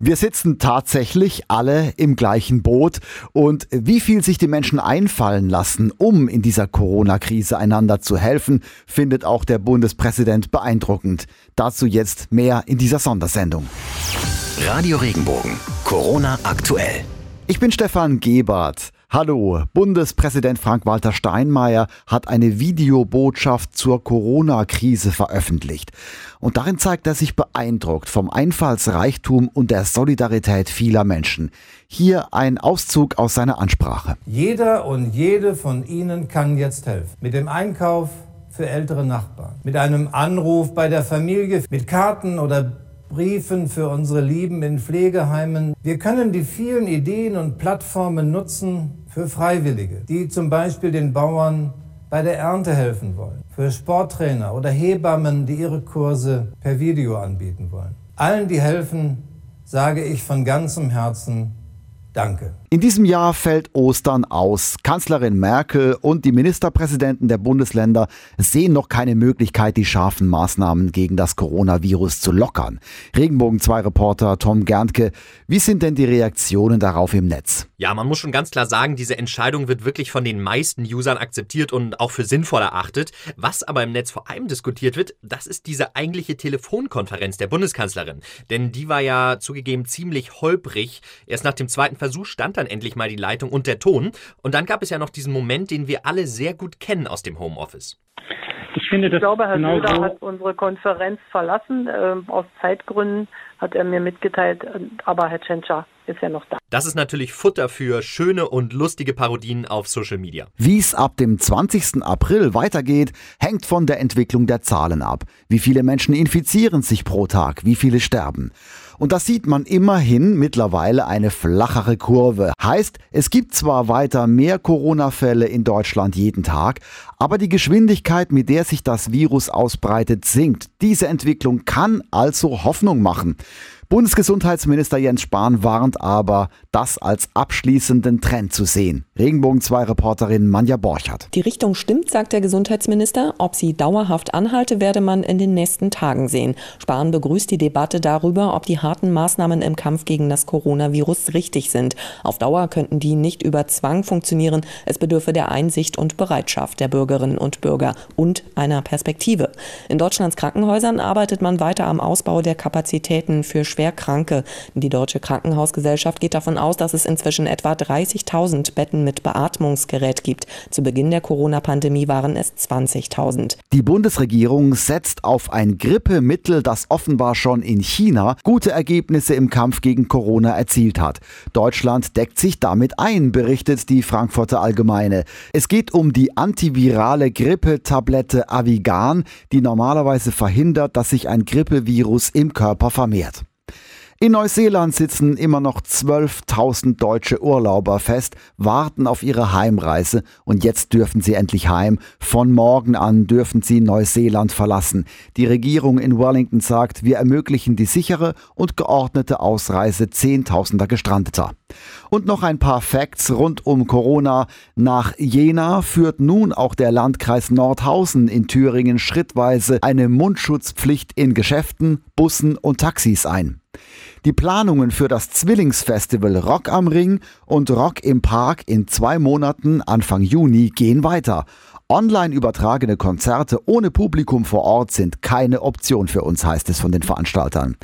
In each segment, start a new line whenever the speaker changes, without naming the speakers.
Wir sitzen tatsächlich alle im gleichen Boot und wie viel sich die Menschen einfallen lassen, um in dieser Corona-Krise einander zu helfen, findet auch der Bundespräsident beeindruckend. Dazu jetzt mehr in dieser Sondersendung.
Radio Regenbogen, Corona aktuell.
Ich bin Stefan Gebert. Hallo, Bundespräsident Frank-Walter Steinmeier hat eine Videobotschaft zur Corona-Krise veröffentlicht. Und darin zeigt er sich beeindruckt vom Einfallsreichtum und der Solidarität vieler Menschen. Hier ein Auszug aus seiner Ansprache.
Jeder und jede von Ihnen kann jetzt helfen. Mit dem Einkauf für ältere Nachbarn, mit einem Anruf bei der Familie, mit Karten oder Briefen für unsere Lieben in Pflegeheimen. Wir können die vielen Ideen und Plattformen nutzen für Freiwillige, die zum Beispiel den Bauern bei der Ernte helfen wollen, für Sporttrainer oder Hebammen, die ihre Kurse per Video anbieten wollen. Allen, die helfen, sage ich von ganzem Herzen Danke.
In diesem Jahr fällt Ostern aus. Kanzlerin Merkel und die Ministerpräsidenten der Bundesländer sehen noch keine Möglichkeit, die scharfen Maßnahmen gegen das Coronavirus zu lockern. Regenbogen 2 Reporter Tom Gerntke, wie sind denn die Reaktionen darauf im Netz?
Ja, man muss schon ganz klar sagen, diese Entscheidung wird wirklich von den meisten Usern akzeptiert und auch für sinnvoll erachtet. Was aber im Netz vor allem diskutiert wird, das ist diese eigentliche Telefonkonferenz der Bundeskanzlerin. Denn die war ja zugegeben ziemlich holprig. Erst nach dem zweiten Versuch stand dann endlich mal die Leitung und der Ton. Und dann gab es ja noch diesen Moment, den wir alle sehr gut kennen aus dem Homeoffice.
Ich finde, das
ich glaube, Herr
genau
Söder
so
hat unsere Konferenz verlassen. Ähm, aus Zeitgründen hat er mir mitgeteilt, aber Herr Tschentscher ist ja noch da.
Das ist natürlich Futter für schöne und lustige Parodien auf Social Media.
Wie es ab dem 20. April weitergeht, hängt von der Entwicklung der Zahlen ab. Wie viele Menschen infizieren sich pro Tag, wie viele sterben. Und das sieht man immerhin mittlerweile eine flachere Kurve. Heißt, es gibt zwar weiter mehr Corona-Fälle in Deutschland jeden Tag, aber die Geschwindigkeit, mit der sich das Virus ausbreitet, sinkt. Diese Entwicklung kann also Hoffnung machen. Bundesgesundheitsminister Jens Spahn warnt aber, das als abschließenden Trend zu sehen. Regenbogen 2 Reporterin Manja Borchert.
Die Richtung stimmt, sagt der Gesundheitsminister. Ob sie dauerhaft anhalte, werde man in den nächsten Tagen sehen. Spahn begrüßt die Debatte darüber, ob die harten Maßnahmen im Kampf gegen das Coronavirus richtig sind. Auf Dauer könnten die nicht über Zwang funktionieren. Es bedürfe der Einsicht und Bereitschaft der Bürgerinnen und Bürger und einer Perspektive. In Deutschlands Krankenhäusern arbeitet man weiter am Ausbau der Kapazitäten für schwer Kranke. Die Deutsche Krankenhausgesellschaft geht davon aus, dass es inzwischen etwa 30.000 Betten mit Beatmungsgerät gibt. Zu Beginn der Corona-Pandemie waren es 20.000.
Die Bundesregierung setzt auf ein Grippemittel, das offenbar schon in China gute Ergebnisse im Kampf gegen Corona erzielt hat. Deutschland deckt sich damit ein, berichtet die Frankfurter Allgemeine. Es geht um die antivirale Grippetablette Avigan, die normalerweise verhindert, dass sich ein Grippevirus im Körper vermehrt. In Neuseeland sitzen immer noch 12.000 deutsche Urlauber fest, warten auf ihre Heimreise und jetzt dürfen sie endlich heim. Von morgen an dürfen sie Neuseeland verlassen. Die Regierung in Wellington sagt, wir ermöglichen die sichere und geordnete Ausreise Zehntausender Gestrandeter. Und noch ein paar Facts rund um Corona. Nach Jena führt nun auch der Landkreis Nordhausen in Thüringen schrittweise eine Mundschutzpflicht in Geschäften, Bussen und Taxis ein. Die Planungen für das Zwillingsfestival Rock am Ring und Rock im Park in zwei Monaten Anfang Juni gehen weiter. Online übertragene Konzerte ohne Publikum vor Ort sind keine Option für uns, heißt es von den Veranstaltern.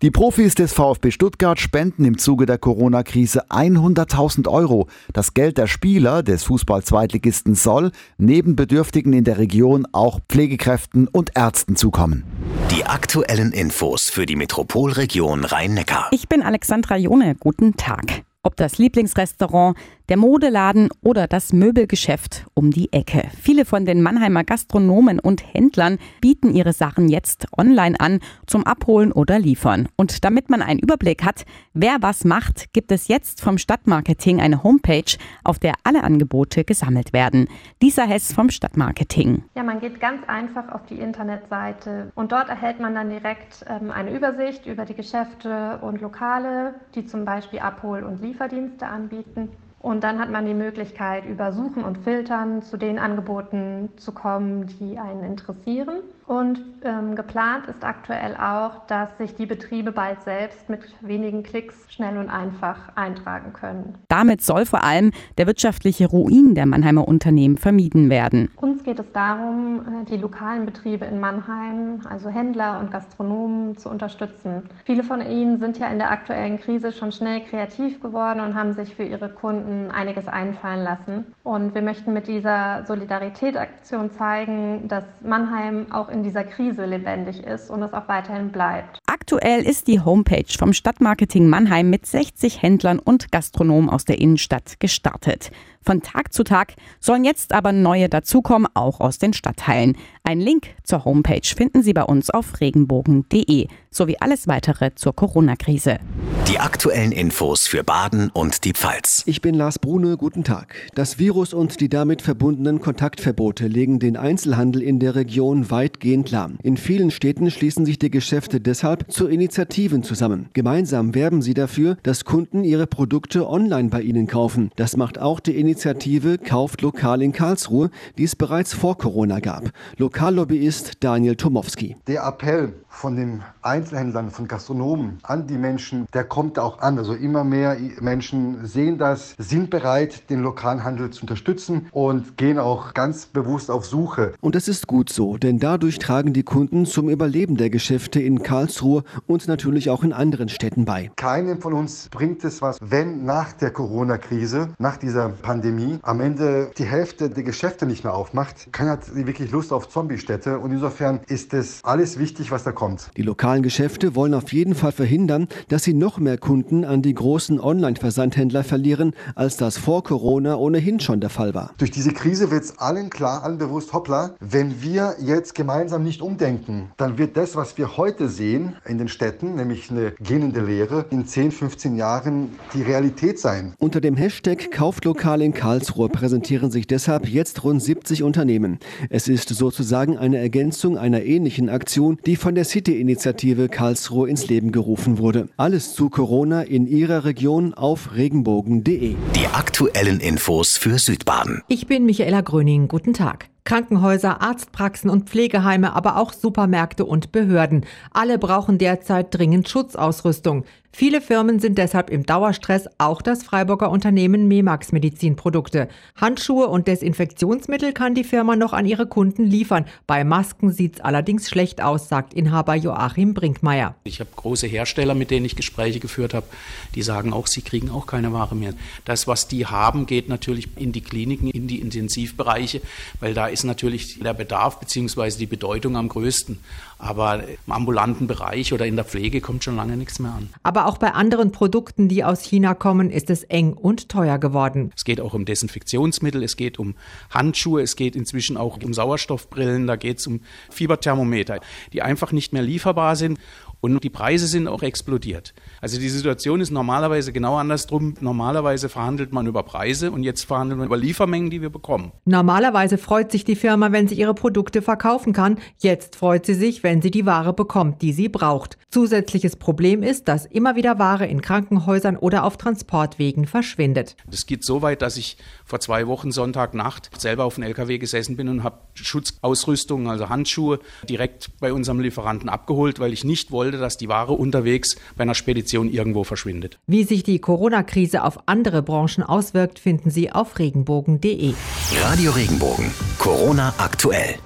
Die Profis des VfB Stuttgart spenden im Zuge der Corona-Krise 100.000 Euro. Das Geld der Spieler des Fußball-Zweitligisten soll neben Bedürftigen in der Region auch Pflegekräften und Ärzten zukommen.
Die aktuellen Infos für die Metropolregion Rhein-Neckar.
Ich bin Alexandra Jone. Guten Tag. Ob das Lieblingsrestaurant, der Modeladen oder das Möbelgeschäft um die Ecke. Viele von den Mannheimer Gastronomen und Händlern bieten ihre Sachen jetzt online an zum Abholen oder Liefern. Und damit man einen Überblick hat, wer was macht, gibt es jetzt vom Stadtmarketing eine Homepage, auf der alle Angebote gesammelt werden. Lisa Hess vom Stadtmarketing.
Ja, man geht ganz einfach auf die Internetseite und dort erhält man dann direkt ähm, eine Übersicht über die Geschäfte und Lokale, die zum Beispiel Abhol- und Lieferdienste anbieten. Und dann hat man die Möglichkeit, über Suchen und Filtern zu den Angeboten zu kommen, die einen interessieren. Und ähm, geplant ist aktuell auch, dass sich die Betriebe bald selbst mit wenigen Klicks schnell und einfach eintragen können.
Damit soll vor allem der wirtschaftliche Ruin der Mannheimer Unternehmen vermieden werden.
Uns geht es darum, äh, die lokalen Betriebe in Mannheim, also Händler und Gastronomen, zu unterstützen. Viele von ihnen sind ja in der aktuellen Krise schon schnell kreativ geworden und haben sich für ihre Kunden einiges einfallen lassen. Und wir möchten mit dieser Solidaritätsaktion zeigen, dass Mannheim auch in in dieser Krise lebendig ist und es auch weiterhin bleibt.
Aktuell ist die Homepage vom Stadtmarketing Mannheim mit 60 Händlern und Gastronomen aus der Innenstadt gestartet. Von Tag zu Tag sollen jetzt aber neue dazukommen, auch aus den Stadtteilen. Ein Link zur Homepage finden Sie bei uns auf regenbogen.de sowie alles weitere zur Corona-Krise.
Die aktuellen Infos für Baden und die Pfalz.
Ich bin Lars Brune, guten Tag. Das Virus und die damit verbundenen Kontaktverbote legen den Einzelhandel in der Region weitgehend lahm. In vielen Städten schließen sich die Geschäfte deshalb zu Initiativen zusammen. Gemeinsam werben sie dafür, dass Kunden ihre Produkte online bei ihnen kaufen. Das macht auch die Initiative Kauft lokal in Karlsruhe, die es bereits vor Corona gab. Lokallobbyist Daniel Tomowski.
Der Appell von den Einzelhändlern, von Gastronomen an die Menschen, der kommt auch an. Also immer mehr Menschen sehen das, sind bereit, den lokalen Handel zu unterstützen und gehen auch ganz bewusst auf Suche.
Und das ist gut so, denn dadurch tragen die Kunden zum Überleben der Geschäfte in Karlsruhe und natürlich auch in anderen Städten bei.
Keinem von uns bringt es was, wenn nach der Corona-Krise, nach dieser Pandemie, am Ende die Hälfte der Geschäfte nicht mehr aufmacht. Keiner hat wirklich Lust auf Zombie-Städte und insofern ist es alles wichtig, was da kommt kommt.
Die lokalen Geschäfte wollen auf jeden Fall verhindern, dass sie noch mehr Kunden an die großen Online-Versandhändler verlieren, als das vor Corona ohnehin schon der Fall war.
Durch diese Krise wird es allen klar, allen bewusst, hoppla, wenn wir jetzt gemeinsam nicht umdenken, dann wird das, was wir heute sehen in den Städten, nämlich eine gähnende Lehre, in 10, 15 Jahren die Realität sein.
Unter dem Hashtag Kauflokal in Karlsruhe präsentieren sich deshalb jetzt rund 70 Unternehmen. Es ist sozusagen eine Ergänzung einer ähnlichen Aktion, die von der City City-Initiative Karlsruhe ins Leben gerufen wurde. Alles zu Corona in Ihrer Region auf regenbogen.de.
Die aktuellen Infos für Südbaden.
Ich bin Michaela Gröning. Guten Tag. Krankenhäuser, Arztpraxen und Pflegeheime, aber auch Supermärkte und Behörden. Alle brauchen derzeit dringend Schutzausrüstung. Viele Firmen sind deshalb im Dauerstress, auch das Freiburger Unternehmen Memax Medizinprodukte. Handschuhe und Desinfektionsmittel kann die Firma noch an ihre Kunden liefern. Bei Masken sieht's allerdings schlecht aus, sagt Inhaber Joachim Brinkmeier.
Ich habe große Hersteller, mit denen ich Gespräche geführt habe, die sagen auch, sie kriegen auch keine Ware mehr. Das, was die haben, geht natürlich in die Kliniken, in die Intensivbereiche, weil da ist natürlich der Bedarf bzw. die Bedeutung am größten. Aber im ambulanten Bereich oder in der Pflege kommt schon lange nichts mehr an.
Aber auch bei anderen Produkten, die aus China kommen, ist es eng und teuer geworden.
Es geht auch um Desinfektionsmittel, es geht um Handschuhe, es geht inzwischen auch um Sauerstoffbrillen, da geht es um Fieberthermometer, die einfach nicht mehr lieferbar sind. Und die Preise sind auch explodiert. Also die Situation ist normalerweise genau andersrum. Normalerweise verhandelt man über Preise und jetzt verhandelt man über Liefermengen, die wir bekommen.
Normalerweise freut sich die Firma, wenn sie ihre Produkte verkaufen kann. Jetzt freut sie sich, wenn sie die Ware bekommt, die sie braucht. Zusätzliches Problem ist, dass immer wieder Ware in Krankenhäusern oder auf Transportwegen verschwindet.
Das geht so weit, dass ich vor zwei Wochen Sonntagnacht selber auf dem LKW gesessen bin und habe Schutzausrüstung, also Handschuhe, direkt bei unserem Lieferanten abgeholt, weil ich nicht wollte, wollte, dass die Ware unterwegs bei einer Spedition irgendwo verschwindet.
Wie sich die Corona-Krise auf andere Branchen auswirkt, finden Sie auf regenbogen.de.
Radio Regenbogen. Corona aktuell.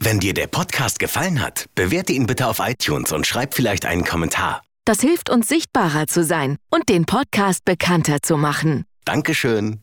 Wenn dir der Podcast gefallen hat, bewerte ihn bitte auf iTunes und schreib vielleicht einen Kommentar.
Das hilft uns sichtbarer zu sein und den Podcast bekannter zu machen.
Dankeschön.